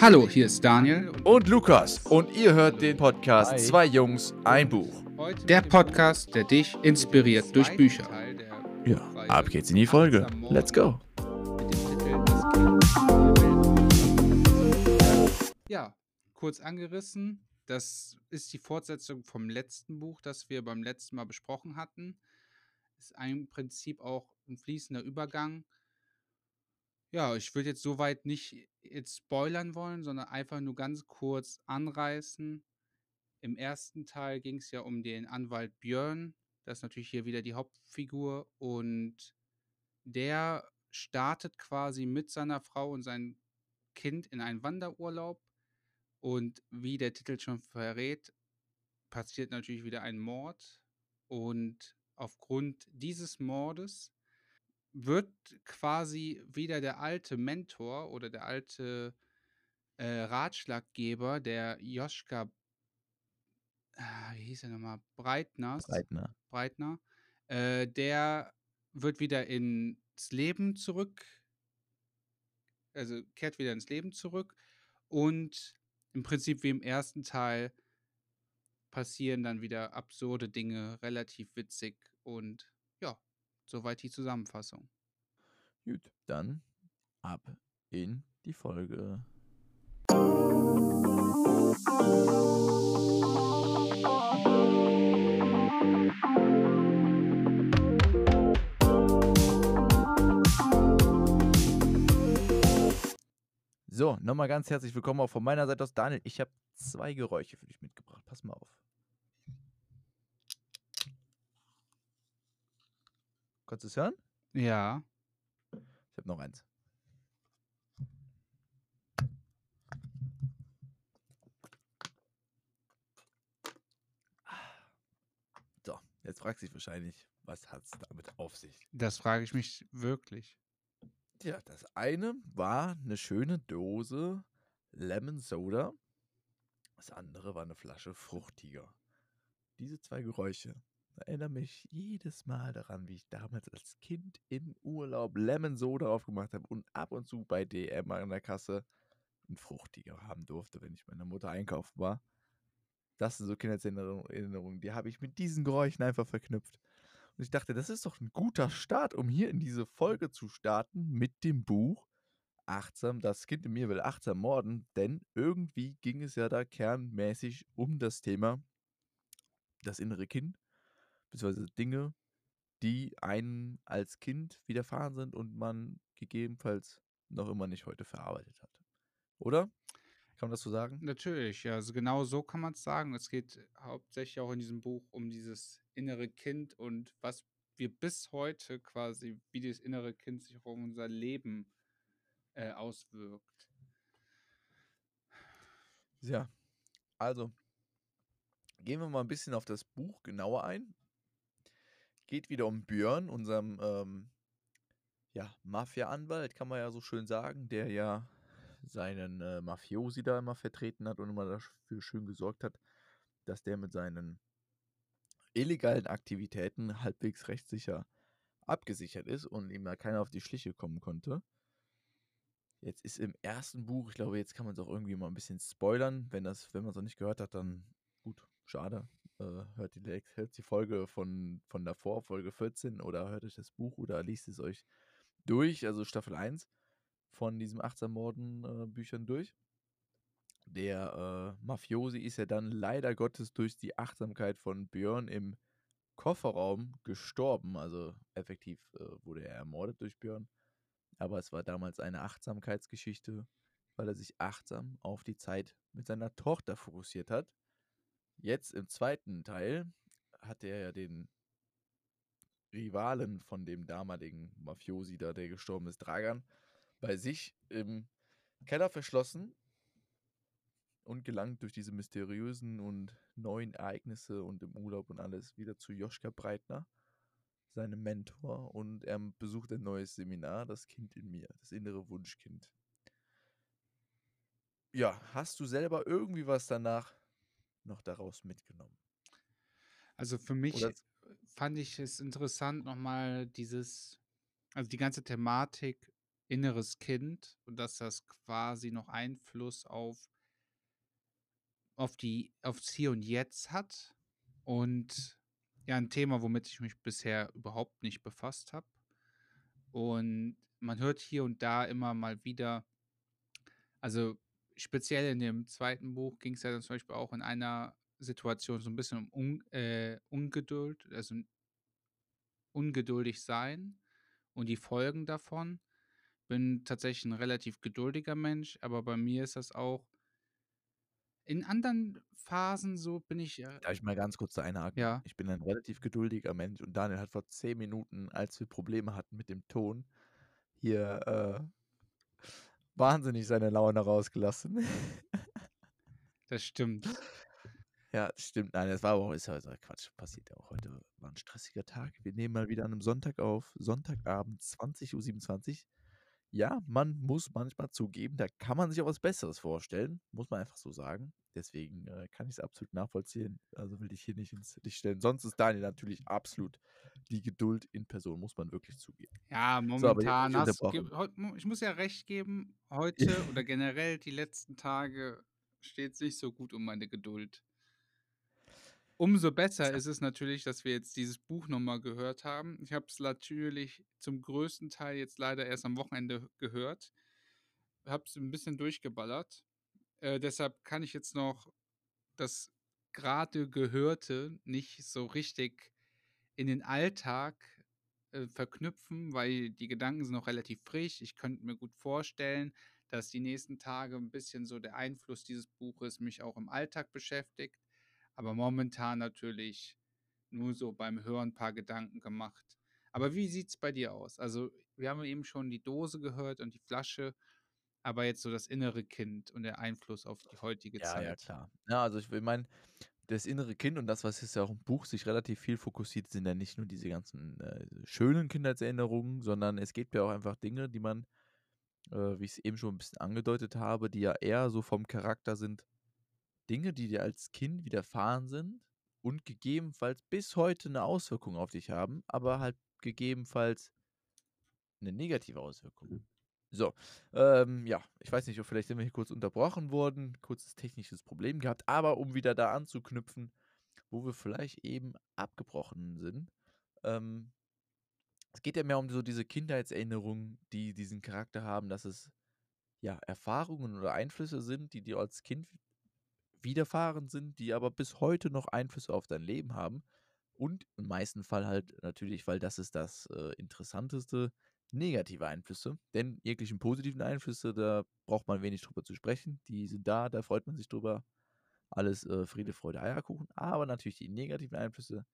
Hallo, hier ist Daniel. Und Lukas. Und ihr hört den Podcast Hi. Zwei Jungs, ein Buch. Der Podcast, der dich inspiriert durch Bücher. Ja, ab geht's in die Folge. Let's go. Ja, kurz angerissen. Das ist die Fortsetzung vom letzten Buch, das wir beim letzten Mal besprochen hatten. Ist im Prinzip auch ein fließender Übergang. Ja, ich würde jetzt soweit nicht jetzt spoilern wollen, sondern einfach nur ganz kurz anreißen. Im ersten Teil ging es ja um den Anwalt Björn. Das ist natürlich hier wieder die Hauptfigur. Und der startet quasi mit seiner Frau und seinem Kind in einen Wanderurlaub. Und wie der Titel schon verrät, passiert natürlich wieder ein Mord. Und aufgrund dieses Mordes wird quasi wieder der alte Mentor oder der alte äh, Ratschlaggeber, der Joschka, ah, wie hieß er nochmal, Breitners, Breitner. Breitner, äh, der wird wieder ins Leben zurück, also kehrt wieder ins Leben zurück und im Prinzip wie im ersten Teil passieren dann wieder absurde Dinge, relativ witzig und soweit die Zusammenfassung. Gut, dann ab in die Folge. So, nochmal ganz herzlich willkommen auch von meiner Seite aus Daniel. Ich habe zwei Geräusche für dich mitgebracht. Pass mal auf. Konntest du es hören? Ja, Ich habe noch eins. So, jetzt fragt sich wahrscheinlich, was hat es damit auf sich? das frage ich mich wirklich. Ja, das eine war eine schöne Dose Lemon Soda. Das andere war eine Flasche Fruchtiger. Diese zwei Geräusche erinnern mich jedes Mal daran, wie ich damals als Kind im Urlaub Lemon Soda aufgemacht habe und ab und zu bei DM an der Kasse einen Fruchtiger haben durfte, wenn ich meiner Mutter einkaufen war. Das sind so Kindheitserinnerungen, die habe ich mit diesen Geräuschen einfach verknüpft. Und ich dachte, das ist doch ein guter Start, um hier in diese Folge zu starten mit dem Buch Achtsam, das Kind in mir will achtsam morden, denn irgendwie ging es ja da kernmäßig um das Thema das innere Kind, beziehungsweise Dinge, die einem als Kind widerfahren sind und man gegebenenfalls noch immer nicht heute verarbeitet hat. Oder? Kann man das so sagen? Natürlich, ja, also genau so kann man es sagen. Es geht hauptsächlich auch in diesem Buch um dieses innere Kind und was wir bis heute quasi, wie das innere Kind sich auf unser Leben äh, auswirkt. Ja, also gehen wir mal ein bisschen auf das Buch genauer ein. Geht wieder um Björn, unserem ähm, ja, Mafia-Anwalt, kann man ja so schön sagen, der ja seinen äh, Mafiosi da immer vertreten hat und immer dafür schön gesorgt hat, dass der mit seinen illegalen Aktivitäten halbwegs rechtssicher abgesichert ist und ihm da keiner auf die Schliche kommen konnte. Jetzt ist im ersten Buch, ich glaube, jetzt kann man es auch irgendwie mal ein bisschen spoilern. Wenn das, wenn man es noch nicht gehört hat, dann gut, schade. Äh, hört, die, hört die Folge von, von davor, Folge 14, oder hört euch das Buch oder liest es euch durch, also Staffel 1 von diesem achtsam Morden äh, durch. Der äh, Mafiosi ist ja dann leider Gottes durch die Achtsamkeit von Björn im Kofferraum gestorben. Also effektiv äh, wurde er ermordet durch Björn. Aber es war damals eine Achtsamkeitsgeschichte, weil er sich achtsam auf die Zeit mit seiner Tochter fokussiert hat. Jetzt im zweiten Teil hat er ja den Rivalen von dem damaligen Mafiosi da, der gestorben ist, Dragan, bei sich im Keller verschlossen und gelangt durch diese mysteriösen und neuen Ereignisse und im Urlaub und alles wieder zu Joschka Breitner, seinem Mentor, und er besucht ein neues Seminar, das Kind in mir, das innere Wunschkind. Ja, hast du selber irgendwie was danach noch daraus mitgenommen? Also für mich Oder fand ich es interessant, nochmal dieses, also die ganze Thematik inneres Kind und dass das quasi noch Einfluss auf auf die aufs Hier und Jetzt hat und ja, 'n Thema, womit ich mich bisher überhaupt nicht befasst habe. Und man hört hier und da immer mal wieder also, speziell in dem 2. Buch ging's ja dann zum Beispiel auch in einer Situation so 'n bisschen um Un äh, Ungeduld, also ungeduldig sein und die Folgen davon. Bin tatsächlich 'n relativ geduldiger Mensch, aber bei mir ist das auch in anderen Phasen so bin ich, äh Darf ich mal ganz kurz da einhaken? Ja. Ich bin ein relativ geduldiger Mensch und Daniel hat vor 10 Minuten, als wir Probleme hatten mit dem Ton, hier, äh wahnsinnig seine Laune rausgelassen. Das stimmt. Ja, stimmt. Nein, das war aber auch ist ja Quatsch. Passiert ja auch heute war 'n stressiger Tag. Wir nehmen mal wieder an 'nem Sonntag auf, Sonntagabend, 20:27 Ja, man muss manchmal zugeben, da kann man sich auch was Besseres vorstellen, muss man einfach so sagen. Deswegen, äh, kann ich's absolut nachvollziehen. Also, will dich hier nicht ins Licht stellen. Sonst ist Daniel natürlich absolut die Geduld in Person, muss man wirklich zugeben. Ja, So, momentan nicht hast mu ich muss ja recht geben, heute oder generell die letzten Tage steht's nicht so gut um meine Geduld. Umso besser ist es natürlich, dass wir jetzt dieses Buch noch mal gehört haben. Ich habe es natürlich zum größten Teil jetzt leider erst am Wochenende gehört. Habe es 'n bisschen durchgeballert. Äh, deshalb kann ich jetzt noch das grade Gehörte nicht so richtig in den Alltag, äh, verknüpfen, weil die Gedanken sind noch relativ frisch. Ich könnte mir gut vorstellen, dass die nächsten Tage 'n bisschen so der Einfluss dieses Buches mich auch im Alltag beschäftigt, aber momentan natürlich nur so beim Hören paar Gedanken gemacht. Aber wie sieht's bei dir aus? Also, wir haben eben schon die Dose gehört und die Flasche, aber jetzt so das innere Kind und der Einfluss auf die heutige Ja, ja, Zeit. klar. Ja, also, ich will meine, das innere Kind und das, was jetzt ja auch im Buch sich relativ viel fokussiert, sind ja nicht nur diese ganzen, äh, schönen Kindheitserinnerungen, sondern es gibt ja auch einfach Dinge, die man, äh, wie ich's eben schon 'n bisschen angedeutet habe, die ja eher so vom Charakter sind Dinge, die dir als Kind widerfahren sind und gegebenenfalls bis heute 'ne Auswirkung auf dich haben, aber halt gegebenenfalls 'ne negative Auswirkung. So, ähm, ja, ich weiß nicht, ob vielleicht sind wir hier kurz unterbrochen worden, kurzes technisches Problem gehabt, aber um wieder da anzuknüpfen, wo wir vielleicht eben abgebrochen sind. Ähm es geht ja mehr um so diese Kindheitserinnerungen, die diesen Charakter haben, dass es, ja, Erfahrungen oder Einflüsse sind, die dir als Kind widerfahren sind, die aber bis heute noch Einflüsse auf dein Leben haben und im meisten Fall halt natürlich, weil das ist das, äh, Interessanteste, negative Einflüsse. Denn jeglichen positiven Einflüsse, da braucht man wenig drüber zu sprechen. Die sind da, da freut man sich drüber. Alles, äh, Friede, Freude, Eierkuchen. Aber natürlich die negativen Einflüsse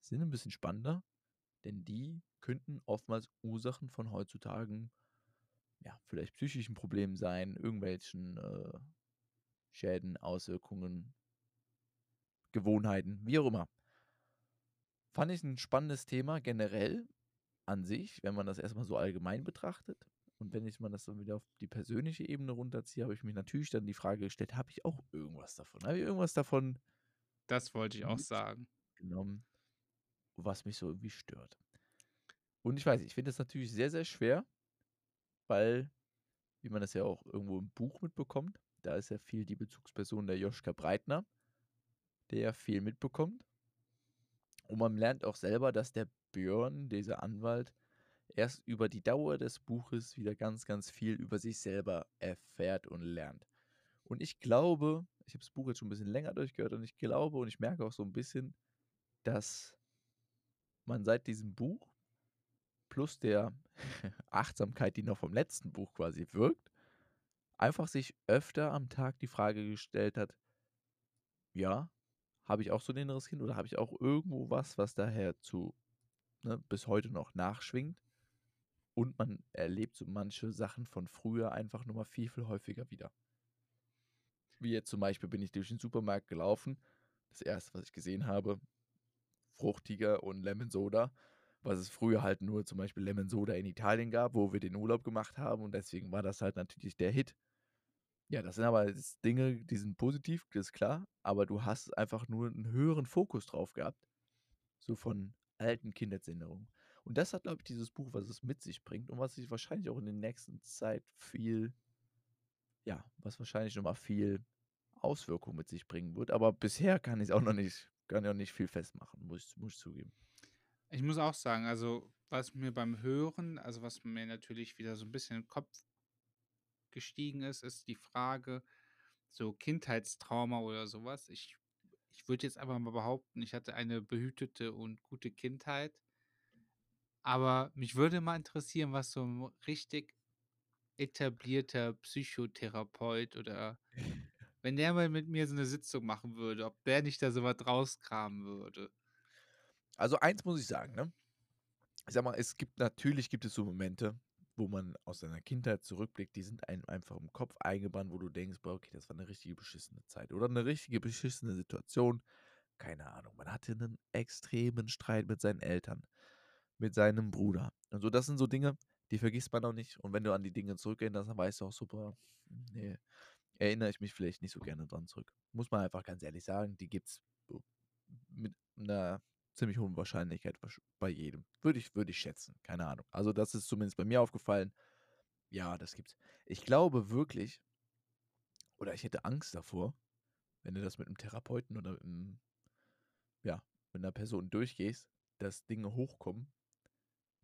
sind 'n bisschen spannender, denn die könnten oftmals Ursachen von heutzutage, ja, vielleicht psychischen Problemen sein, irgendwelchen, äh, Schäden, Auswirkungen Gewohnheiten, wie auch immer. Fand ich 'n spannendes Thema generell an sich, wenn man das erst mal so allgemein betrachtet. Und wenn ich mal das dann wieder auf die persönliche Ebene runterziehe, habe ich mir natürlich dann die Frage gestellt: „Habe ich auch irgendwas davon? Habe ich irgendwas davon Das wollte ich auch sagen. mitgenommen, was mich so irgendwie stört?“ Und ich weiß ich finde das natürlich sehr, sehr schwer weil, wie man das ja auch irgendwo im Buch mitbekommt, da ist ja viel die Bezugsperson der Joschka Breitner, der ja viel mitbekommt. Und man lernt auch selber, dass der Björn, dieser Anwalt, erst über die Dauer des Buches wieder ganz, ganz viel über sich selber erfährt und lernt. Und ich glaube ich habe das Buch jetzt schon 'n bisschen länger durchgehört und ich glaube und ich merke auch so 'n bisschen, dass man seit diesem Buch plus der Achtsamkeit, die noch vom letzten Buch quasi wirkt, einfach sich öfter am Tag die Frage gestellt hat „Ja, habe ich auch so 'n inneres Kind oder habe ich auch irgendwo was, was daher zu ne, bis heute noch nachschwingt?“ Und man erlebt so manche Sachen von früher einfach noch mal viel, viel häufiger wieder. Wie jetzt zum Beispiel bin ich durch den Supermarkt gelaufen. Das 1., was ich gesehen habe, Fruchtiger und Lemonsoda, was es früher halt nur zum Beispiel Lemonsoda in Italien gab, wo wir den Urlaub gemacht haben und deswegen war das halt natürlich der Hit. Ja, das sind aber Dinge, die sind positiv, das ist klar, aber du hast einfach nur 'n höheren Fokus drauf gehabt, so von alten Kindheitserinnerungen. Und das hat, glaube ich, dieses Buch, was es mit sich bringt und was sich wahrscheinlich auch in der nächsten Zeit viel ja, was wahrscheinlich noch mal viel Auswirkung mit sich bringen wird. Aber bisher kann ich's auch noch nicht kann ich auch nicht viel festmachen, muss ich muss ich zugeben. Ich muss auch sagen, also, was mir beim Hören also, was mir natürlich wieder so 'n bisschen den Kopf gestiegen ist, ist die Frage, so Kindheitstrauma oder so was. Ich ich würde jetzt einfach mal behaupten, ich hatte eine behütete und gute Kindheit. Aber mich würde mal interessieren, was so 'n richtig etablierter Psychotherapeut oder wenn der mal mit mir so 'ne Sitzung machen würde, ob der nicht da so was rauskramen würde. Also, eins muss ich sagen, ne? Ich sage mal, es gibt natürlich gibt es so Momente, wo man aus seiner Kindheit zurückblickt, die sind einem einfach im Kopf eingebrannt, wo du denkst: „Boah, okay, das war 'ne richtige beschissene Zeit oder 'ne richtige beschissene Situation.“ Keine Ahnung, man hatte 'nen extremen Streit mit seinen Eltern, mit seinem Bruder. Also, das sind so Dinge, die vergisst man auch nicht. Und wenn du an die Dinge zurückerinnerst, dann weißt du auch so: „Boah, ne, erinnere ich mich vielleicht nicht so gerne dran zurück.“ Muss man einfach ganz ehrlich sagen, die gibt's b mit 'ner ziemlich hohen Wahrscheinlichkeit wahrsch bei jedem. Würde ich würde ich schätzen, keine Ahnung. Also, das ist zumindest bei mir aufgefallen. Ja, das gibt's. Ich glaube wirklich oder ich hätte Angst davor, wenn du das mit 'nem Therapeuten oder mit 'm ja, mit 'ner Person durchgehst, dass Dinge hochkommen,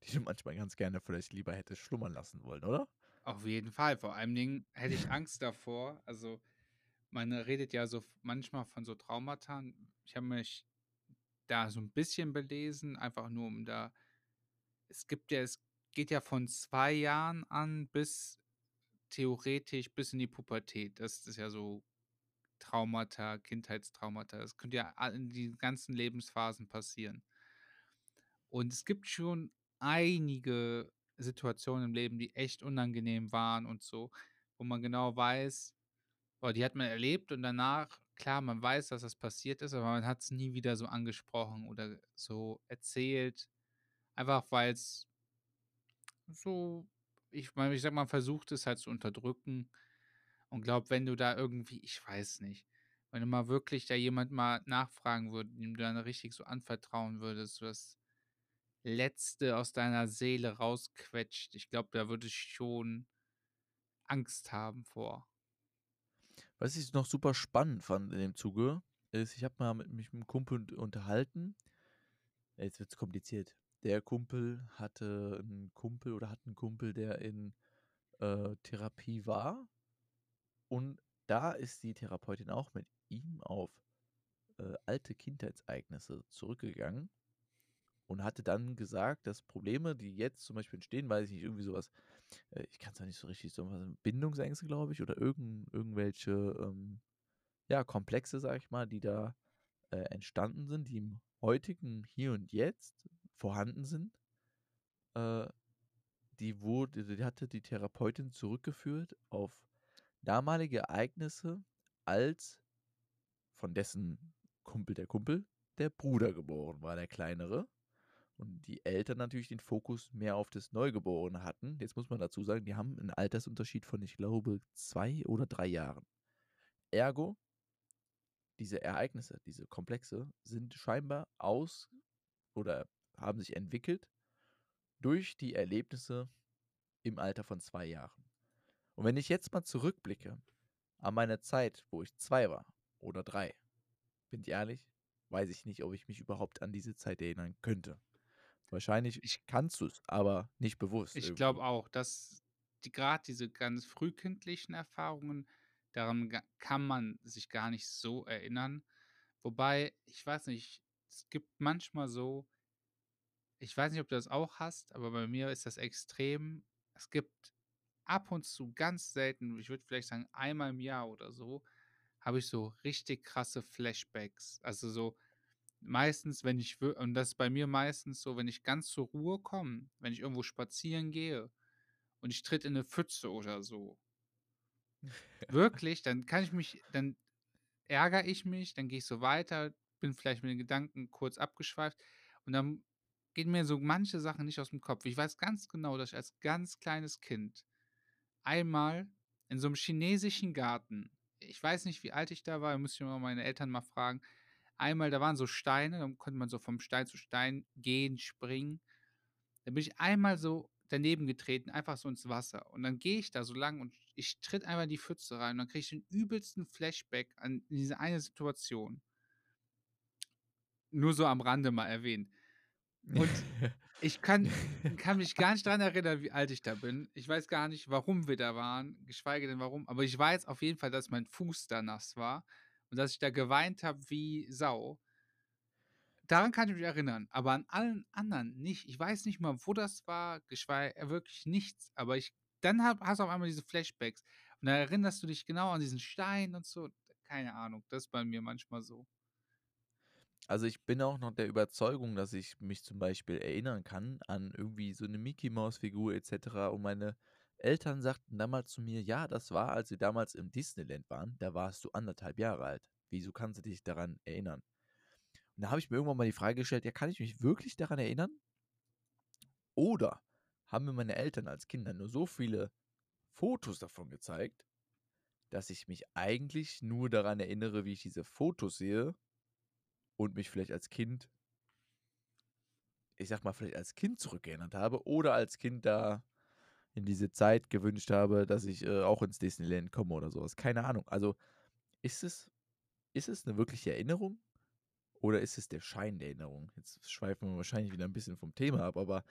die du manchmal ganz gerne vielleicht lieber hättest schlummern lassen wollen, oder? Auf jeden Fall. Vor allen Dingen hätte ich Angst davor also, man redet ja so manchmal von so Traumata. Ich habe mich da so 'n bisschen belesen, einfach nur um da es gibt ja es geht ja von 2 Jahren an bis theoretisch bis in die Pubertät. Das ist ja so Traumata, Kindheitstraumata. Das könnte ja in die ganzen Lebensphasen passieren. Und es gibt schon einige Situationen im Leben, die echt unangenehm waren und so, wo man genau weiß boah, die hat man erlebt und danach klar, man weiß, dass das passiert ist, aber man hat's nie wieder so angesprochen oder so erzählt, einfach weil's so ich meine, ich sage mal, versucht es halt zu unterdrücken und glaube, wenn du da irgendwie ich weiß nicht, wenn du mal wirklich da jemand mal nachfragen würde, dem du dann richtig so anvertrauen würdest, so das Letzte aus deiner Seele rausquetscht. Ich glaube, da würde ich schon Angst haben vor. Was ich noch super spannend fand in dem Zuge, ist, ich habe mal mit mich mit 'm Kumpel unterhalten. Jetzt wird's kompliziert. Der Kumpel hatte 'n Kumpel oder hat 'n Kumpel, der in, äh, Therapie war. Und da ist die Therapeutin auch mit ihm auf, äh, alte Kindheitsereignisse zurückgegangen und hatte dann gesagt, dass Probleme, die jetzt zum Beispiel entstehen, weiß ich nicht, irgendwie so was äh, ich kann's auch nicht so richtig so Bindungsängste, glaube ich, oder irgend irgendwelche, ähm, ja, Komplexe, sage ich mal, die da, äh, entstanden sind, die im heutigen Hier und Jetzt vorhanden sind. Äh, die wurde die hatte die Therapeutin zurückgeführt auf damalige Ereignisse, als von dessen Kumpel der Kumpel der Bruder geboren war, der Kleinere. Und die Eltern natürlich den Fokus mehr auf das Neugeborene hatten. Jetzt muss man dazu sagen, die haben 'n Altersunterschied von, ich glaube, 2 oder 3 Jahren. Ergo diese Ereignisse, diese Komplexe sind scheinbar aus oder haben sich entwickelt durch die Erlebnisse im Alter von 2 Jahren. Und wenn ich jetzt mal zurückblicke an meine Zeit, wo ich 2 war oder 3, bin ich ehrlich, weiß ich nicht, ob ich mich überhaupt an diese Zeit erinnern könnte. Wahrscheinlich Ich kannst du's, aber nicht bewusst Ich irgendwie. glaube auch, dass die grad diese ganz frühkindlichen Erfahrungen, daran kann man sich gar nicht so erinnern. Wobei, ich weiß nicht, es gibt manchmal so ich weiß nicht, ob du das auch hast, aber bei mir ist das extrem. Es gibt ab und zu ganz selten, ich würde vielleicht sagen, einmal im Jahr oder so, habe ich so richtig krasse Flashbacks. Also, so meistens, wenn ich und das ist bei mir meistens so, wenn ich ganz zur Ruhe komme, wenn ich irgendwo spazieren gehe und ich tritt in 'ne Pfütze oder so wirklich, dann kann ich mich dann ärgere ich mich, dann gehe ich so weiter, bin vielleicht mit den Gedanken kurz abgeschweift und dann gehen mir so manche Sachen nicht aus'm Kopf. Ich weiß ganz genau, dass ich als ganz kleines Kind einmal in so 'nem chinesischen Garten ich weiß nicht, wie alt ich da war, müsste ich mal meine Eltern mal fragen. Einmal, da waren so Steine, dann konnte man so vom Stein zu Stein gehen, springen. Da bin ich einmal so daneben getreten, einfach so ins Wasser. Und dann gehe ich da so lang und ich tritt einfach in die Pfütze rein und dann kriege ich den übelsten Flashback an diese eine Situation. Nur so am Rande mal erwähnt. Und ich kann kann mich gar nicht dran erinnern, wie alt ich da bin. Ich weiß gar nicht, warum wir da waren, geschweige denn warum, aber ich weiß auf jeden Fall, dass mein Fuß da nass war und dass ich da geweint habe wie Sau. Daran kann ich mich erinnern, aber an allen anderen nicht. Ich weiß nicht mal, wo das war, geschweige wirklich nichts, aber ich dann hab hast du auf einmal diese Flashbacks und da erinnerst du dich genau an diesen Stein und so. Keine Ahnung, das ist bei mir manchmal so. Also, ich bin auch noch der Überzeugung, dass ich mich zum Beispiel erinnern kann an irgendwie so 'ne Mickey-Maus-Figur et cetera und meine Eltern sagten damals zu mir: „Ja, das war, als wir damals im Disneyland waren, da warst du 1 1/2 Jahre alt. Wieso kannst du dich daran erinnern?“ Und da habe ich mir irgendwann mal die Frage gestellt: „Ja, kann ich mich wirklich daran erinnern?“ Oder haben mir meine Eltern als Kinder nur so viele Fotos davon gezeigt, dass ich mich eigentlich nur daran erinnere, wie ich diese Fotos sehe und mich vielleicht als Kind ich sage mal, vielleicht als Kind zurückerinnert habe oder als Kind da in diese Zeit gewünscht habe, dass ich, äh, auch ins Disneyland komme oder so was. Keine Ahnung. Also, ist es ist es 'ne wirkliche Erinnerung oder ist es der Schein der Erinnerung? Jetzt schweifen wir wahrscheinlich wieder 'n bisschen vom Thema ab, aber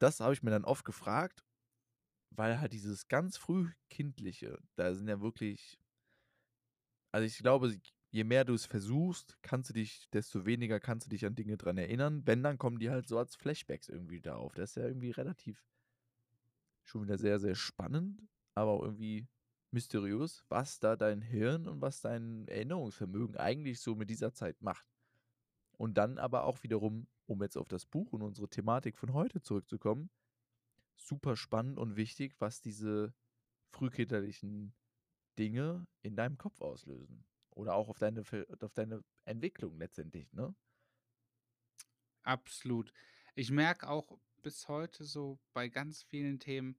das habe ich mir dann oft gefragt, weil halt dieses ganz Frühkindliche, da sind ja wirklich also, ich glaube, je mehr du es versuchst, kannst du dich desto weniger kannst du dich an Dinge dran erinnern. Wenn, dann kommen die halt so als Flashbacks irgendwie da auf. Das ist ja irgendwie relativ schon wieder sehr, sehr spannend, aber auch irgendwie mysteriös, was da dein Hirn und was dein Erinnerungsvermögen eigentlich so mit dieser Zeit macht. Und dann aber auch wiederum, um jetzt auf das Buch und unsere Thematik von heute zurückzukommen, super spannend und wichtig, was diese frühkindерlichen Dinge in deinem Kopf auslösen oder auch auf deine auf deine Entwicklung letztendlich, ne? Absolut. Ich merke auch bis heute so bei ganz vielen Themen,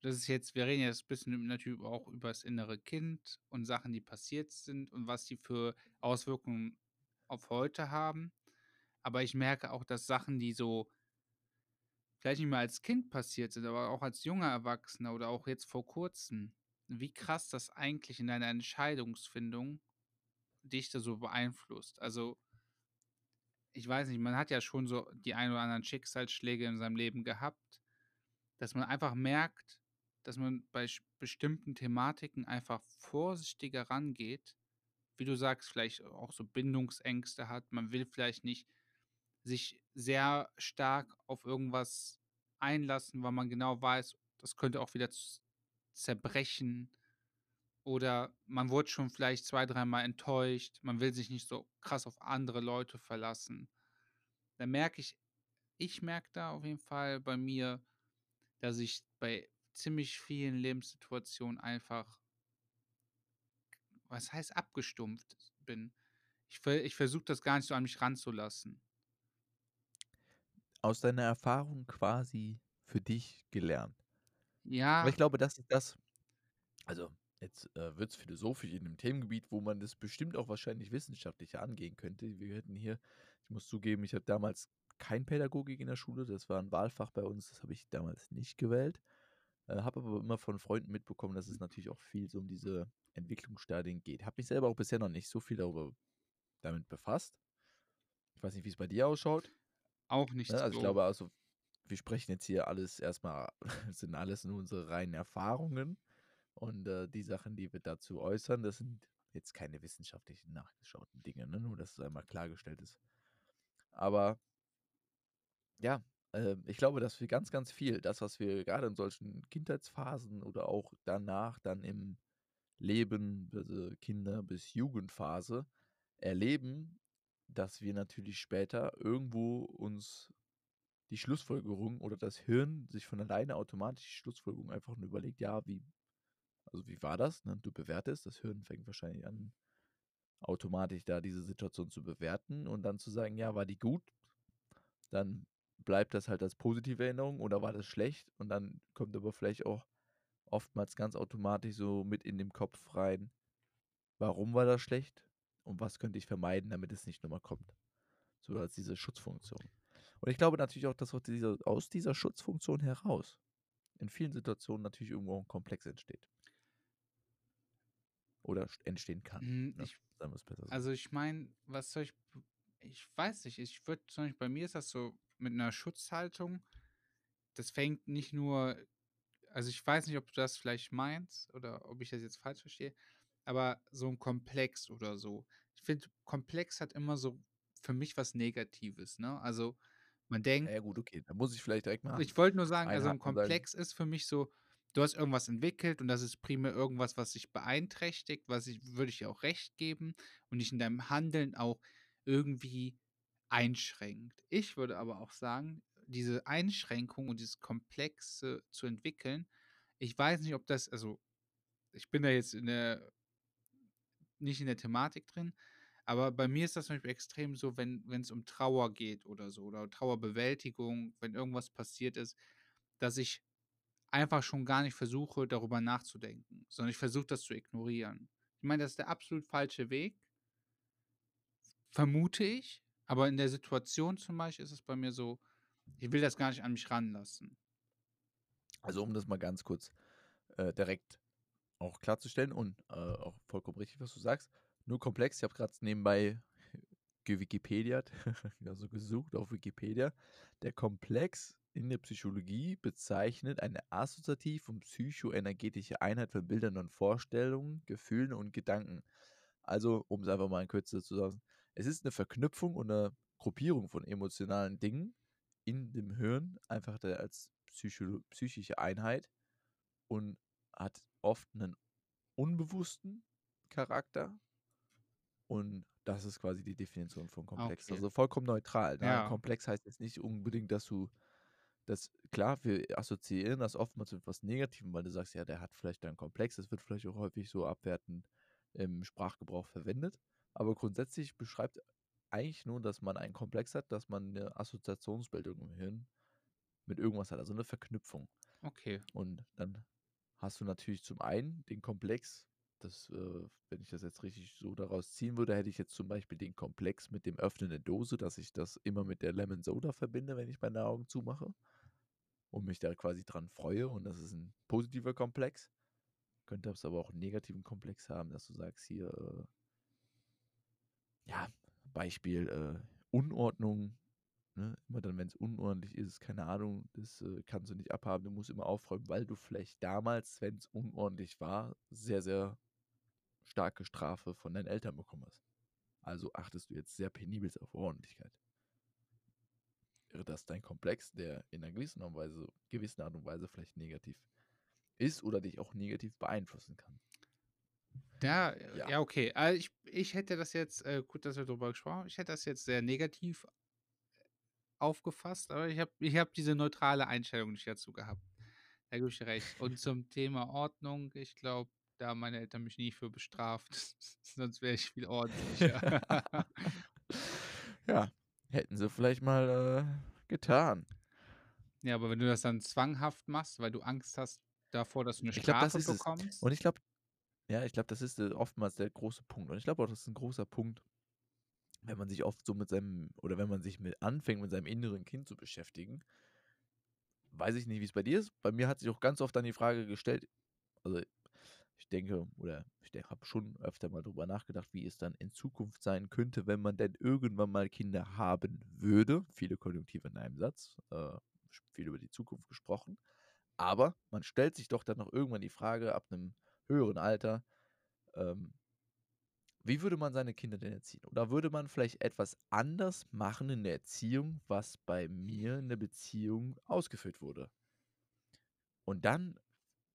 das ist jetzt wir reden jetzt bisschen natürlich auch übers innere Kind und Sachen, die passiert sind und was die für Auswirkungen auf heute haben. Aber ich merke auch, dass Sachen, die so vielleicht nicht mehr als Kind passiert sind, aber auch als junger Erwachsener oder auch jetzt vor Kurzem, wie krass das eigentlich in deiner Entscheidungsfindung dich da so beeinflusst. Also ich weiß nicht, man hat ja schon so die ein oder anderen Schicksalsschläge in seinem Leben gehabt, dass man einfach merkt, dass man bei bestimmten Thematiken einfach vorsichtiger rangeht. Wie du sagst, vielleicht auch so Bindungsängste hat. Man will vielleicht nicht sich sehr stark auf irgendwas einlassen, weil man genau weiß, das könnte auch wieder zerbrechen. Oder man wurde schon vielleicht 2, dreimal enttäuscht. Man will sich nicht so krass auf andere Leute verlassen. Da merke ich ich merke da auf jeden Fall bei mir, dass ich bei ziemlich vielen Lebenssituationen einfach was heißt abgestumpft bin. Ich ich versuche das gar nicht so an mich ranzulassen. Aus deiner Erfahrung quasi für dich gelernt. Aber ich Ja. glaube, das ist das also, jetzt, äh, wird's philosophisch in 'nem Themengebiet, wo man das bestimmt auch wahrscheinlich wissenschaftlicher angehen könnte. Wir hätten hier ich muss zugeben, ich hatte damals kein Pädagogik in der Schule, das war 'n Wahlfach bei uns, das habe ich damals nicht gewählt. Äh, habe aber immer von Freunden mitbekommen, dass es natürlich auch viel so um diese Entwicklungsstadien geht. Habe mich selber auch bisher noch nicht so viel darüber damit befasst. Ich weiß nicht, wie's bei dir ausschaut. Auch nicht Ne, also, ich so. glaube, also, wir sprechen jetzt hier alles erst mal sind alles nur unsere reinen Erfahrungen und, äh, die Sachen, die wir dazu äußern, das sind jetzt keine wissenschaftlichen nachgeschauten Dinge, ne? Nur, dass es einmal klargestellt ist. Aber ja, ähm, ich glaube, dass wir ganz, ganz viel das, was wir grade in solchen Kindheitsphasen oder auch danach dann im Leben, also, Kinder bis Jugendphase erleben, dass wir natürlich später irgendwo uns die Schlussfolgerung oder das Hirn sich von alleine automatisch die Schlussfolgerung einfach nur überlegt: „Ja, wie also, wie war das?“, ne? Du bewertest, das Hirn fängt wahrscheinlich an, automatisch da diese Situation zu bewerten und dann zu sagen: „Ja, war die gut?“ Dann bleibt das halt als positive Erinnerung oder war das schlecht? Und dann kommt aber vielleicht auch oftmals ganz automatisch so mit in den Kopf rein: „Warum war das schlecht und was könnte ich vermeiden, damit es nicht noch mal kommt?“ So als diese Schutzfunktion. Und ich glaube natürlich auch, dass auch diese, aus dieser Schutzfunktion heraus in vielen Situationen natürlich irgendwo ein Komplex entsteht. Oder entstehen kann. Hm, ne? ich, also ich meine, was soll ich, ich weiß nicht, ich würde zum Beispiel, bei mir ist das so mit einer Schutzhaltung, das fängt nicht nur, also ich weiß nicht, ob du das vielleicht meinst oder ob ich das jetzt falsch verstehe, aber so ein Komplex oder so. Ich finde, Komplex hat immer so für mich was Negatives, ne? Also man denkt. Ja, gut, okay. Da muss ich vielleicht direkt mal. Ich wollte nur sagen, also ein Komplex ist für mich so, du hast irgendwas entwickelt und das ist primär irgendwas, was sich beeinträchtigt, was ich, würde ich dir auch recht geben und dich in deinem Handeln auch irgendwie einschränkt. Ich würde aber auch sagen, diese Einschränkung und dieses Komplexe zu entwickeln, ich weiß nicht, ob das, also ich bin da jetzt in der, nicht in der Thematik drin, aber bei mir ist das zum Beispiel extrem so, wenn es um Trauer geht oder so, oder Trauerbewältigung, wenn irgendwas passiert ist, dass ich einfach schon gar nicht versuche, darüber nachzudenken, sondern ich versuche das zu ignorieren. Ich meine, das ist der absolut falsche Weg, vermute ich, aber in der Situation zum Beispiel ist es bei mir so, ich will das gar nicht an mich ranlassen. Also um das mal ganz kurz äh, direkt auch klarzustellen und äh, auch vollkommen richtig, was du sagst, nur komplex. Ich habe gerade nebenbei gewikipediat, also gesucht auf Wikipedia. Der Komplex in der Psychologie bezeichnet eine assoziativ und psychoenergetische Einheit von Bildern und Vorstellungen, Gefühlen und Gedanken. Also, um es einfach mal in Kürze zu sagen, es ist eine Verknüpfung und eine Gruppierung von emotionalen Dingen in dem Hirn, einfach als Psycho psychische Einheit und hat oft einen unbewussten Charakter, und das ist quasi die Definition von Komplex. Okay. Also vollkommen neutral. Ne? Ja. Komplex heißt jetzt nicht unbedingt, dass du das, klar, wir assoziieren das oftmals mit etwas Negativem, weil du sagst, ja, der hat vielleicht einen Komplex. Das wird vielleicht auch häufig so abwertend im Sprachgebrauch verwendet. Aber grundsätzlich beschreibt eigentlich nur, dass man einen Komplex hat, dass man eine Assoziationsbildung im Hirn mit irgendwas hat, also eine Verknüpfung. Okay. Und dann hast du natürlich zum einen den Komplex das, äh, wenn ich das jetzt richtig so daraus ziehen würde, hätte ich jetzt zum Beispiel den Komplex mit dem Öffnen der Dose, dass ich das immer mit der Lemon Soda verbinde, wenn ich meine Augen zumache und mich da quasi dran freue und das ist ein positiver Komplex. Könnte es aber auch einen negativen Komplex haben, dass du sagst hier, äh, ja, Beispiel äh, Unordnung, ne? immer dann, wenn es unordentlich ist, keine Ahnung, das äh, kannst du nicht abhaben, du musst immer aufräumen, weil du vielleicht damals, wenn es unordentlich war, sehr, sehr starke Strafe von deinen Eltern bekommen hast. Also achtest du jetzt sehr penibel auf Ordentlichkeit. Wäre das dein Komplex, der in einer gewissen Art und Weise, gewissen Art und Weise vielleicht negativ ist oder dich auch negativ beeinflussen kann? Ja, ja, ja okay. Also ich, ich hätte das jetzt, äh, gut, dass wir darüber gesprochen haben, ich hätte das jetzt sehr negativ aufgefasst, aber ich habe ich hab diese neutrale Einstellung nicht dazu gehabt. Da gebe ich recht. Und zum Thema Ordnung, ich glaube, da haben meine Eltern mich nie für bestraft. Sonst wäre ich viel ordentlicher. ja, hätten sie vielleicht mal äh, getan. Ja, aber wenn du das dann zwanghaft machst, weil du Angst hast davor, dass du eine Strafe glaub, bekommst. Es. Und ich glaube, ja, ich glaube, das ist äh, oftmals der große Punkt. Und ich glaube auch, das ist ein großer Punkt, wenn man sich oft so mit seinem, oder wenn man sich mit anfängt, mit seinem inneren Kind zu beschäftigen. Weiß ich nicht, wie es bei dir ist. Bei mir hat sich auch ganz oft dann die Frage gestellt, also ich denke, oder ich habe schon öfter mal darüber nachgedacht, wie es dann in Zukunft sein könnte, wenn man denn irgendwann mal Kinder haben würde. Viele Konjunktive in einem Satz, äh, viel über die Zukunft gesprochen. Aber man stellt sich doch dann noch irgendwann die Frage ab einem höheren Alter, ähm, wie würde man seine Kinder denn erziehen? Oder würde man vielleicht etwas anders machen in der Erziehung, was bei mir in der Beziehung ausgeführt wurde? Und dann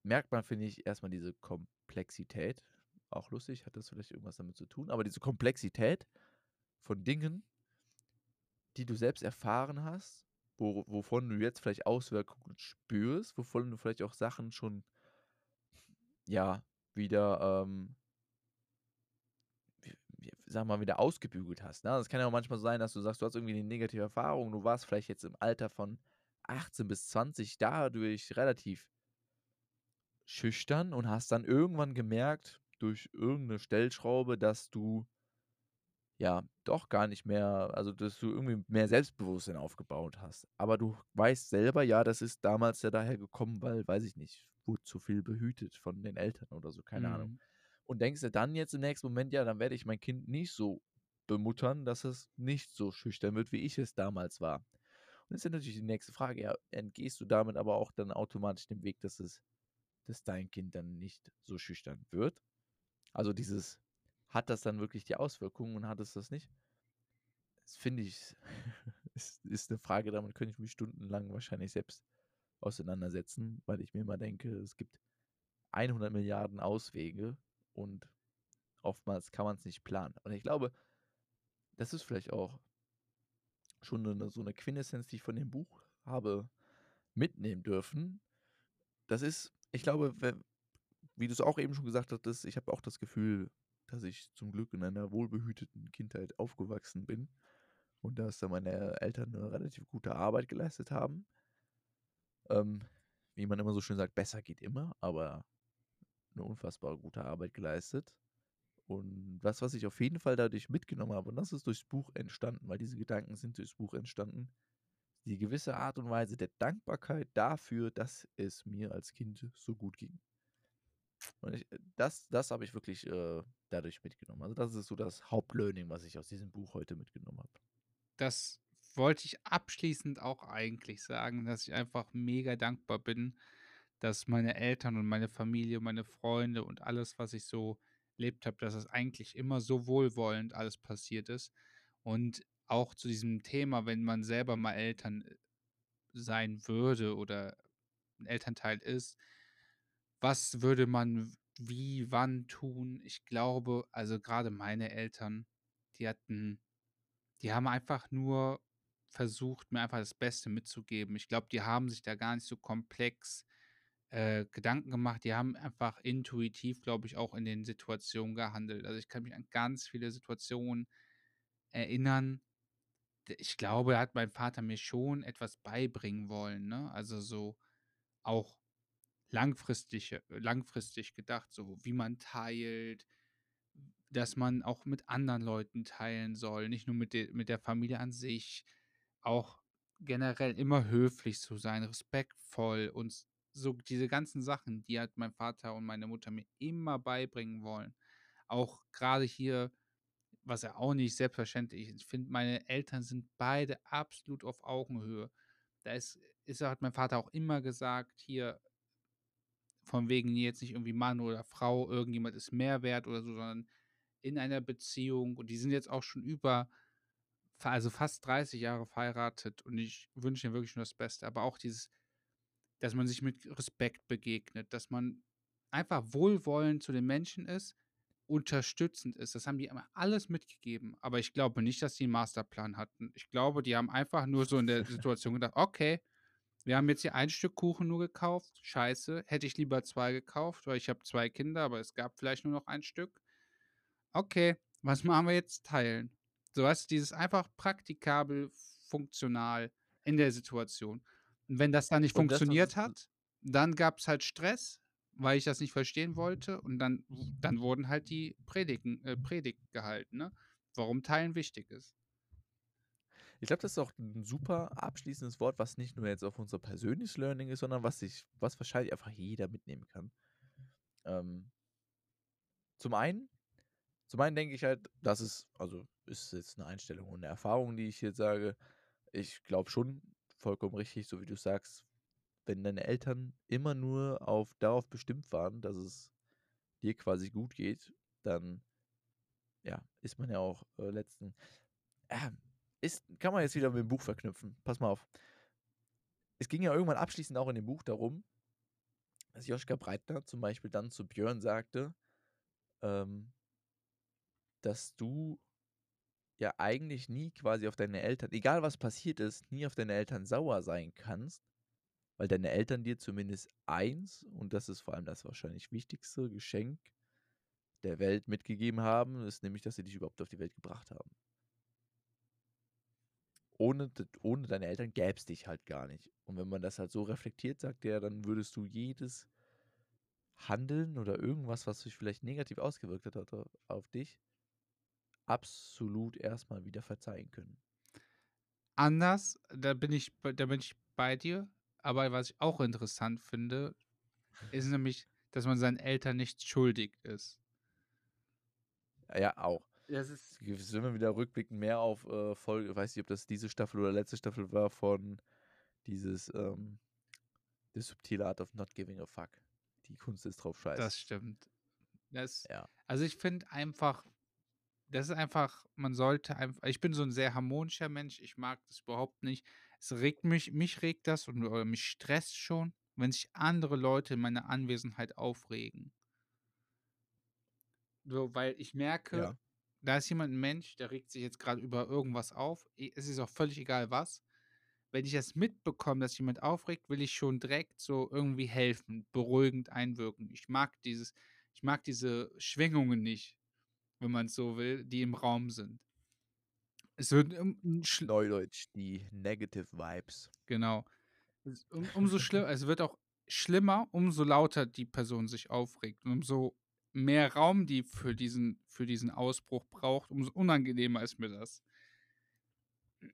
merkt man, finde ich, erstmal diese Komplexität. Auch lustig, hat das vielleicht irgendwas damit zu tun, aber diese Komplexität von Dingen, die du selbst erfahren hast, wo, wovon du jetzt vielleicht Auswirkungen spürst, wovon du vielleicht auch Sachen schon, ja, wieder, ähm, sag mal, wieder ausgebügelt hast. Ne? Das kann ja auch manchmal sein, dass du sagst, du hast irgendwie eine negative Erfahrung, du warst vielleicht jetzt im Alter von 18 bis 20 dadurch relativ schüchtern und hast dann irgendwann gemerkt, durch irgendeine Stellschraube, dass du ja, doch gar nicht mehr also, dass du irgendwie mehr Selbstbewusstsein aufgebaut hast. Aber du weißt selber, ja, das ist damals ja daher gekommen, weil, weiß ich nicht, wurde zu viel behütet von den Eltern oder so, keine Ahnung. Mhm. Und denkst dir dann jetzt im nächsten Moment, ja, dann werde ich mein Kind nicht so bemuttern, dass es nicht so schüchtern wird, wie ich es damals war. Und jetzt ist ja natürlich die nächste Frage, ja, entgehst du damit aber auch dann automatisch dem Weg, dass es dass dein Kind dann nicht so schüchtern wird? Also dieses hat das dann wirklich die Auswirkungen und hat es das nicht? Das finde ich, ist, ist eine Frage, damit könnte ich mich stundenlang wahrscheinlich selbst auseinandersetzen, weil ich mir immer denke, es gibt 100 Milliarden Auswege und oftmals kann man es nicht planen. Und ich glaube, das ist vielleicht auch schon eine, so eine Quintessenz, die ich von dem Buch habe mitnehmen dürfen. Das ist, ich glaube, wie du es auch eben schon gesagt hattest, ich habe auch das Gefühl, dass ich zum Glück in einer wohlbehüteten Kindheit aufgewachsen bin und dass da meine Eltern eine relativ gute Arbeit geleistet haben. Ähm, wie man immer so schön sagt, besser geht immer, aber eine unfassbar gute Arbeit geleistet. Und das, was ich auf jeden Fall dadurch mitgenommen habe, und das ist durchs Buch entstanden, weil diese Gedanken sind durchs Buch entstanden, die gewisse Art und Weise der Dankbarkeit dafür, dass es mir als Kind so gut ging. Und ich, das, das habe ich wirklich äh, dadurch mitgenommen. Also das ist so das Hauptlearning, was ich aus diesem Buch heute mitgenommen habe. Das wollte ich abschließend auch eigentlich sagen, dass ich einfach mega dankbar bin, dass meine Eltern und meine Familie, meine Freunde und alles, was ich so erlebt habe, dass es eigentlich immer so wohlwollend alles passiert ist. Und auch zu diesem Thema, wenn man selber mal Eltern äh, sein würde oder ein Elternteil ist, was würde man wie, wann tun? Ich glaube, also gerade meine Eltern, die hatten, die haben einfach nur versucht, mir einfach das Beste mitzugeben. Ich glaube, die haben sich da gar nicht so komplex äh, Gedanken gemacht. Die haben einfach intuitiv, glaube ich, auch in den Situationen gehandelt. Also ich kann mich an ganz viele Situationen erinnern. Ich glaube, da hat mein Vater mir schon etwas beibringen wollen, ne? Also so auch langfristig, äh, langfristig gedacht, so wie man teilt, dass man auch mit anderen Leuten teilen soll, nicht nur mit, de mit der Familie an sich, auch generell immer höflich zu sein, respektvoll und so diese ganzen Sachen, die hat mein Vater und meine Mutter mir immer beibringen wollen. Auch gerade hier, was ja auch nicht selbstverständlich ist. Ich finde, meine Eltern sind beide absolut auf Augenhöhe. Da ist, ist, hat mein Vater auch immer gesagt, hier, von wegen jetzt nicht irgendwie Mann oder Frau, irgendjemand ist mehr wert oder so, sondern in einer Beziehung und die sind jetzt auch schon über, also fast 30 Jahre verheiratet und ich wünsche ihnen wirklich nur das Beste. Aber auch dieses, dass man sich mit Respekt begegnet, dass man einfach wohlwollend zu den Menschen ist, unterstützend ist. Das haben die immer alles mitgegeben. Aber ich glaube nicht, dass die einen Masterplan hatten. Ich glaube, die haben einfach nur so in der Situation gedacht, okay, wir haben jetzt hier ein Stück Kuchen nur gekauft. Scheiße, hätte ich lieber zwei gekauft, weil ich habe zwei Kinder, aber es gab vielleicht nur noch ein Stück. Okay, was machen wir jetzt? Teilen. So weißt du, dieses einfach praktikabel, funktional in der Situation. Und wenn das dann nicht Und das, das funktioniert ist, hat, dann gab es halt Stress, weil ich das nicht verstehen wollte. Und dann, dann wurden halt die Predigen, äh, Predigt gehalten, ne? Warum Teilen wichtig ist. ich glaube, das ist auch ein super abschließendes Wort, was nicht nur jetzt auf unser persönliches Learning ist, sondern was sich, was wahrscheinlich einfach jeder mitnehmen kann. Ähm, zum einen, zum einen denke ich halt, das ist, also ist jetzt eine Einstellung und eine Erfahrung, die ich jetzt sage. Ich glaube schon vollkommen richtig, so wie du sagst, wenn deine Eltern immer nur auf darauf bestimmt waren, dass es dir quasi gut geht, dann ja, ist man ja auch äh, letzten. Äh, ist, kann man jetzt wieder mit dem Buch verknüpfen. Pass mal auf. Es ging ja irgendwann abschließend auch in dem Buch darum, dass Joschka Breitner zum Beispiel dann zu Björn sagte, ähm, dass du ja eigentlich nie quasi auf deine Eltern, egal was passiert ist, nie auf deine Eltern sauer sein kannst, weil deine Eltern dir zumindest eins, und das ist vor allem das wahrscheinlich wichtigste Geschenk der Welt mitgegeben haben, ist nämlich, dass sie dich überhaupt auf die Welt gebracht haben. Ohne, ohne deine Eltern gäbe es dich halt gar nicht. Und wenn man das halt so reflektiert, sagt er, dann würdest du jedes Handeln oder irgendwas, was sich vielleicht negativ ausgewirkt hat auf- dich, absolut erstmal wieder verzeihen können. Anders, da bin ich da bin ich bei dir, aber was ich auch interessant finde, ist nämlich, dass man seinen Eltern nichts schuldig ist. Ja, auch. Das ist Jetzt sind wir wieder rückblickend mehr auf äh, Folge, weiß nicht, ob das diese Staffel oder letzte Staffel war, von dieses ähm, The Subtile Art of Not Giving a Fuck. Die Kunst ist drauf scheiße. das stimmt. Das Ja. also, ich finde einfach das ist einfach man sollte einfach ich bin so ein sehr harmonischer Mensch, ich mag das überhaupt nicht. Es regt mich mich regt das und oder mich stresst schon, wenn sich andere Leute in meiner Anwesenheit aufregen. So, weil ich merke, Ja. da ist jemand 'n Mensch, der regt sich jetzt gerade über irgendwas auf. Es ist auch völlig egal was. Wenn ich das mitbekomme, dass jemand aufregt, will ich schon direkt so irgendwie helfen, beruhigend einwirken. Ich mag dieses ich mag diese Schwingungen nicht, wenn man's so will, die im Raum sind. Es wird um schl Neudeutsch, die Negative Vibes. Genau. Es um umso schlimmer es wird auch schlimmer, umso lauter die Person sich aufregt und umso mehr Raum die für diesen für diesen Ausbruch braucht, umso unangenehmer ist mir das.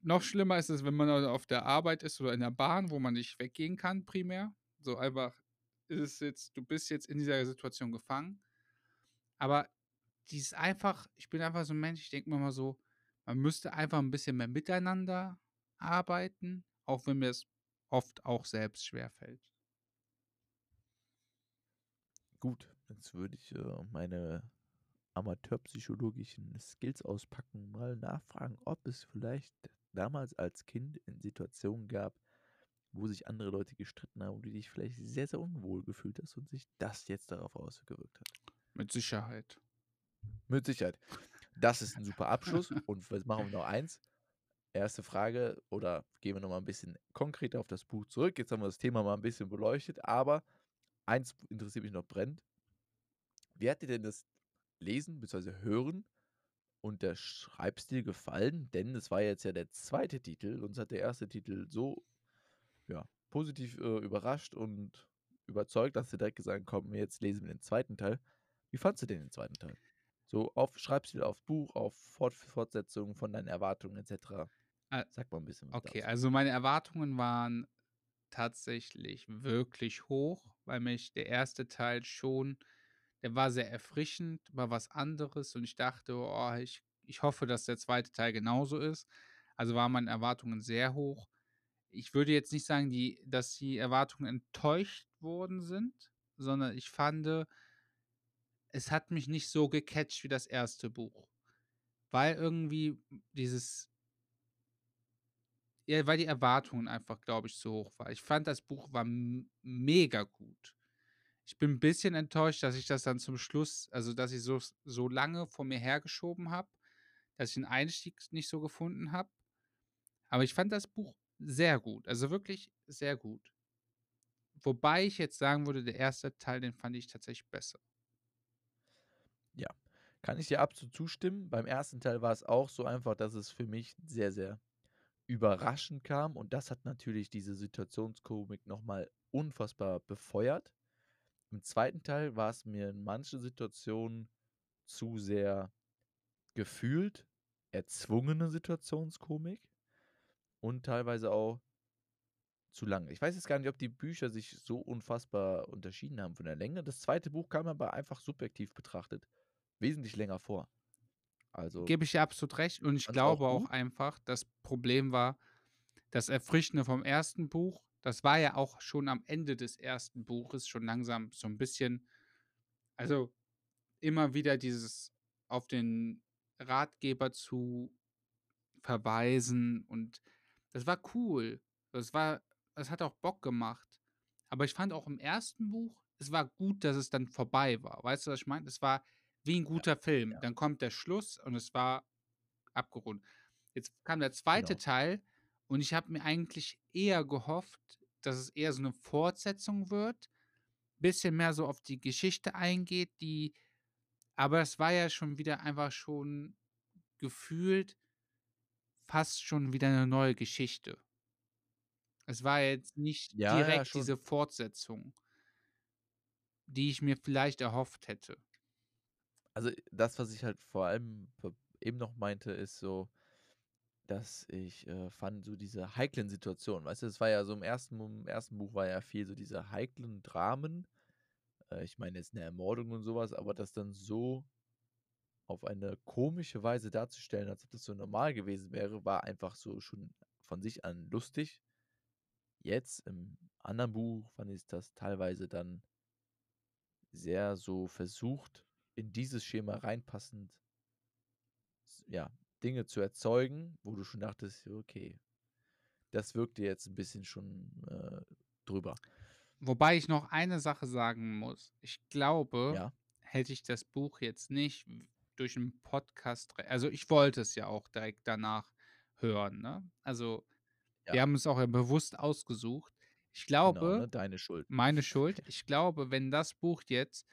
Noch schlimmer ist es, wenn man also auf der Arbeit ist oder in der Bahn, wo man nicht weggehen kann primär. So einfach ist es jetzt du bist jetzt in dieser Situation gefangen. Aber dieses einfach ich bin einfach so 'n Mensch, ich denke mir immer so, man müsste einfach 'n bisschen mehr miteinander arbeiten, auch wenn mir es oft auch selbst schwerfällt. Gut, jetzt würde ich äh, meine amateurpsychologischen Skills auspacken, mal nachfragen, ob es vielleicht damals als Kind in Situationen gab, wo sich andere Leute gestritten haben und du dich vielleicht sehr, sehr unwohl gefühlt hast und sich das jetzt darauf ausgewirkt hat. Mit Sicherheit. Mit Sicherheit. Das ist ein super Abschluss. Und jetzt machen wir noch eins. Erste Frage, oder gehen wir noch mal ein bisschen konkreter auf das Buch zurück. Jetzt haben wir das Thema mal ein bisschen beleuchtet, aber eins interessiert mich noch brennend. Wie hat dir denn das Lesen bzw. Hören und der Schreibstil gefallen? Denn es war jetzt ja der zweite Titel. Uns hat der erste Titel so ja, positiv äh, überrascht und überzeugt, dass wir direkt gesagt haben, komm, jetzt lesen wir den zweiten Teil. Wie fandst du denn den zweiten Teil? So auf Schreibstil, auf Buch, auf Fort Fortsetzung von deinen Erwartungen etc. Äh, Sag mal ein bisschen was Okay, dazu. also meine Erwartungen waren tatsächlich wirklich hoch, weil mich der erste Teil schon der war sehr erfrischend, war was anderes und ich dachte: „Oh, ich ich hoffe, dass der zweite Teil genauso ist.“ Also, waren meine Erwartungen sehr hoch. Ich würde jetzt nicht sagen, die dass die Erwartungen enttäuscht worden sind, sondern ich fand, es hat mich nicht so gecatcht wie das erste Buch, weil irgendwie dieses ja, weil die Erwartungen einfach, glaube ich, zu hoch war. Ich fand, das Buch war mega gut. Ich bin 'n bisschen enttäuscht, dass ich das dann zum Schluss also, dass ich so so lange vor mir hergeschoben habe, dass ich den Einstieg nicht so gefunden habe. Aber ich fand das Buch sehr gut, also, wirklich sehr gut. Wobei ich jetzt sagen würde, der erste Teil, den fand ich tatsächlich besser. Ja, kann ich dir absolut zustimmen. Beim ersten Teil war es auch so einfach, dass es für mich sehr, sehr überraschend kam und das hat natürlich diese Situationskomik noch mal unfassbar befeuert. Im zweiten Teil war es mir in manchen Situationen zu sehr gefühlt erzwungene Situationskomik und teilweise auch zu lang. Ich weiß jetzt gar nicht, ob die Bücher sich so unfassbar unterschieden haben von der Länge. Das zweite Buch kam aber einfach subjektiv betrachtet wesentlich länger vor. Also Gebe ich dir absolut recht und ich auch glaube auch gut? einfach, das Problem war das Erfrischende vom ersten Buch, das war ja auch schon am Ende des ersten Buches schon langsam so 'n bisschen also, immer wieder dieses auf den Ratgeber zu verweisen und das war cool. Das war das hat auch Bock gemacht. Aber ich fand auch im ersten Buch, es war gut, dass es dann vorbei war. Weißt du, was ich meine? Es war wie 'n Ja, guter Film. ja. Dann kommt der Schluss und es war abgerundet. Jetzt kam der zweite Genau. Teil und ich habe mir eigentlich eher gehofft, dass es eher so 'ne Fortsetzung wird, bisschen mehr so auf die Geschichte eingeht, die aber es war ja schon wieder einfach schon gefühlt fast schon wieder 'ne neue Geschichte. Es war jetzt nicht Ja, ja, direkt schon. diese Fortsetzung die ich mir vielleicht erhofft hätte. Also, das, was ich halt vor allem be eben noch meinte, ist so, dass ich, äh, fand, so diese heiklen Situationen, weißt du, es war ja so im ersten im ersten Buch war ja viel so diese heiklen Dramen. Äh, ich meine jetzt 'ne Ermordung und sowas, aber das dann so auf eine komische Weise darzustellen, als ob das so normal gewesen wäre, war einfach so schon von sich an lustig. Jetzt im anderen Buch fand ich das teilweise dann sehr so versucht, in dieses Schema reinpassend ja, Dinge zu erzeugen, wo du schon dachtest: „Okay, das wirkte jetzt 'n bisschen schon, äh, drüber.“ Wobei ich noch eine Sache sagen muss. Ich glaube, Ja. hätte ich das Buch jetzt nicht durch 'n Podcast also, ich wollte es ja auch direkt danach hören, ne? Also, wir Ja. haben es auch ja bewusst ausgesucht. Ich Genau, ne? glaube Deine Schuld. meine Schuld. Ich glaube, wenn das Buch jetzt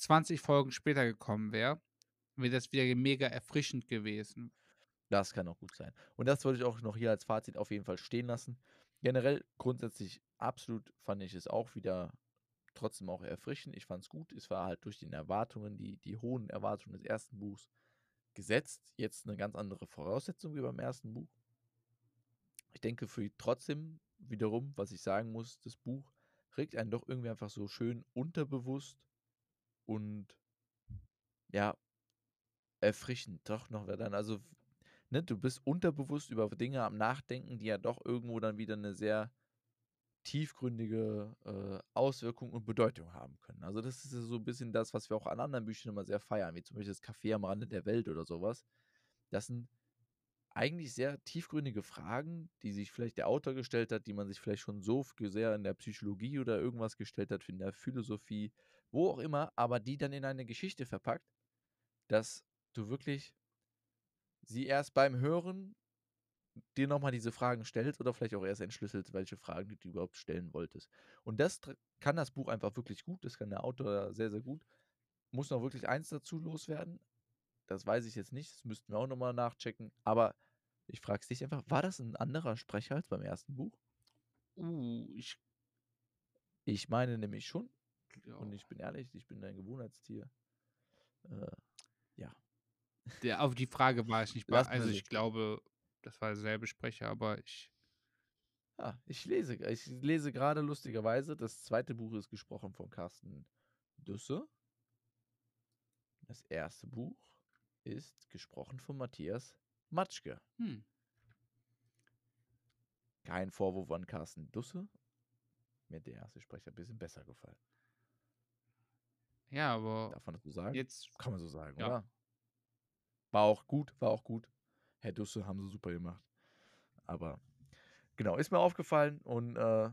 20 Folgen später gekommen wäre, wäre das wieder mega erfrischend gewesen. Das kann auch gut sein. Und das wollte ich auch noch hier als Fazit auf jeden Fall stehen lassen. Generell grundsätzlich absolut fand ich es auch wieder trotzdem auch erfrischend. Ich fand's gut. Es war halt durch den Erwartungen, die die hohen Erwartungen des ersten Buchs gesetzt. Jetzt 'ne ganz andere Voraussetzung wie beim ersten Buch. Ich denke für trotzdem wiederum, was ich sagen muss, das Buch regt einen doch irgendwie einfach so schön unterbewusst und ja erfrischend doch noch dann also, ne, du bist unterbewusst über Dinge am Nachdenken, die ja doch irgendwo dann wieder 'ne sehr tiefgründige, äh, Auswirkung und Bedeutung haben können. Also, das ist so 'n bisschen das, was wir auch an anderen Büchern immer sehr feiern, wie zum Beispiel das „Café am Rande der Welt“ oder so was. Das sind eigentlich sehr tiefgründige Fragen, die sich vielleicht der Autor gestellt hat, die man sich vielleicht schon so sehr in der Psychologie oder irgendwas gestellt hat, in der Philosophie, wo auch immer, aber die dann in eine Geschichte verpackt, dass du wirklich sie erst beim Hören dir noch mal diese Fragen stellst oder vielleicht auch erst entschlüsselst, welche Fragen du dir überhaupt stellen wolltest. Und das kann das Buch einfach wirklich gut. Das kann der Autor sehr, sehr gut. Muss noch wirklich eins dazu loswerden. Das weiß ich jetzt nicht. Das müssten wir auch noch mal nachchecken. Aber ich frage dich einfach, war das 'n anderer Sprecher als beim ersten Buch? Uh, ich Ich meine nämlich schon. Und Glaube ich bin ehrlich, ich bin ein Gewohnheitstier. Äh, ja. Der auf die Frage war ich nicht bei also, so ich glaube, das war derselbe Sprecher, aber ich Ah, ich lese ich lese grade lustigerweise, das 2. Buch ist gesprochen von Carsten Düsse. Das 1. Buch ist gesprochen von Matthias Matschke. Hm. Kein Vorwurf an Carsten Dusse. Mir hat der 1. Sprecher bisschen besser gefallen. Ja, aber Darf man das so sagen? jetzt Kann man so sagen, ja. oder? War auch gut, war auch gut. Herr Dusse haben sie super gemacht. Aber genau, ist mir aufgefallen und, äh,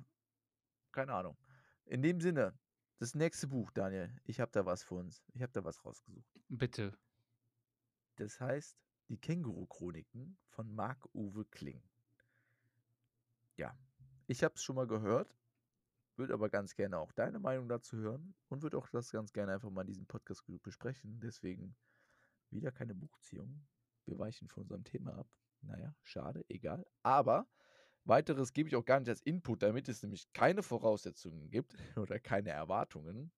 keine Ahnung. In dem Sinne, das nächste Buch, Daniel, ich habe da was für uns. Ich habe da was rausgesucht. Bitte. Das heißt „Die Känguru-Chroniken“ von Marc-Uwe Kling. Ja, ich habe es schon mal gehört, würde aber ganz gerne auch deine Meinung dazu hören und würde auch das ganz gerne einfach mal in diesem Podcast besprechen. Deswegen wieder keine Buchziehung. Wir weichen von unserem Thema ab. Na ja, schade, egal. Aber Weiteres gebe ich auch gar nicht als Input, damit es nämlich keine Voraussetzungen gibt oder keine Erwartungen.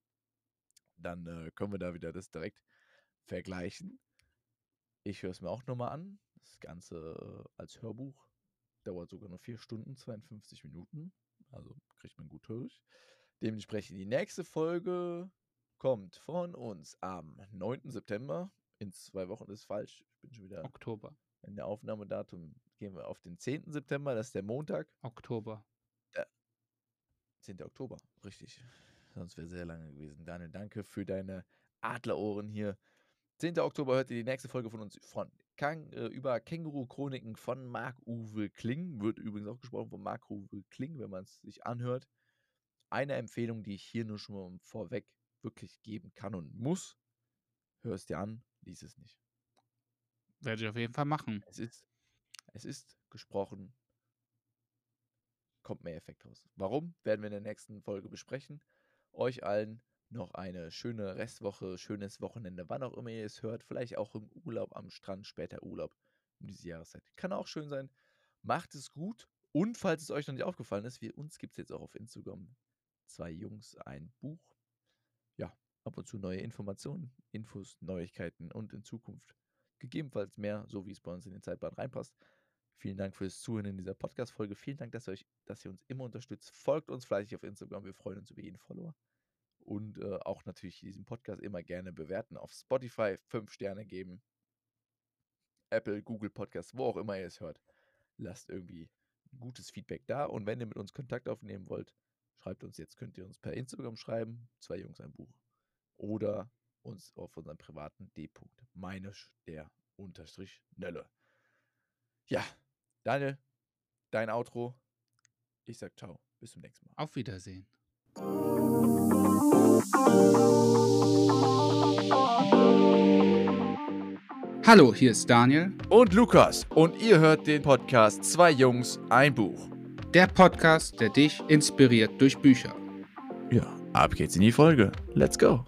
Dann, äh, können wir da wieder das direkt vergleichen. Ich höre es mir auch noch mal an. Das Ganze, äh, als Hörbuch. Dauert sogar nur 4 Stunden, 52 Minuten. Also, kriegt man gut durch. Dementsprechend die nächste Folge kommt von uns am 9. September. In 2 Wochen ist falsch. Ich bin schon wieder Oktober. in der Aufnahmedatum gehen wir auf den 10. September, das ist der Montag. Oktober. Äh 10. Oktober, richtig. Sonst wäre sehr lange gewesen. Daniel, danke für deine Adlerohren hier. 10. Oktober hört ihr die nächste Folge von uns von Kang äh, über Känguru-Chroniken von Marc-Uwe Kling. Wird übrigens auch gesprochen von Marc-Uwe Kling, wenn man's sich anhört. Eine Empfehlung, die ich hier nur schon mal vorweg wirklich geben kann und muss: Hör es dir an, lies es nicht. Werde ich auf jeden Fall machen. Es ist es ist gesprochen kommt mehr Effekt raus. Warum, werden wir in der nächsten Folge besprechen. Euch allen noch eine schöne Restwoche, schönes Wochenende, wann auch immer ihr es hört. Vielleicht auch im Urlaub am Strand, später Urlaub um diese Jahreszeit. Kann auch schön sein. Macht es gut und falls es euch noch nicht aufgefallen ist, wir uns gibt's jetzt auch auf Instagram. 2 Jungs, ein Buch. Ja, ab und zu neue Informationen, Infos, Neuigkeiten und in Zukunft gegebenenfalls mehr, so wie es bei uns in den Zeitplan reinpasst. Vielen Dank fürs Zuhören in dieser Podcast-Folge. Vielen Dank, dass ihr, euch, dass ihr uns immer unterstützt. Folgt uns fleißig auf Instagram. Wir freuen uns über jeden Follower. Und äh, auch natürlich diesen Podcast immer gerne bewerten. Auf Spotify fünf Sterne geben. Apple, Google Podcast, wo auch immer ihr es hört. Lasst irgendwie gutes Feedback da. Und wenn ihr mit uns Kontakt aufnehmen wollt, schreibt uns jetzt. Könnt ihr uns per Instagram schreiben. Zwei Jungs ein Buch. Oder uns auf unserem privaten D. Meinisch der Unterstrich Nölle. Ja, Daniel, dein Outro. Ich sag ciao. Bis zum nächsten Mal. Auf Wiedersehen. Hallo, hier ist Daniel. Und Lukas. Und ihr hört den Podcast Zwei Jungs, ein Buch. Der Podcast, der dich inspiriert durch Bücher. Ja, ab geht's in die Folge. Let's go.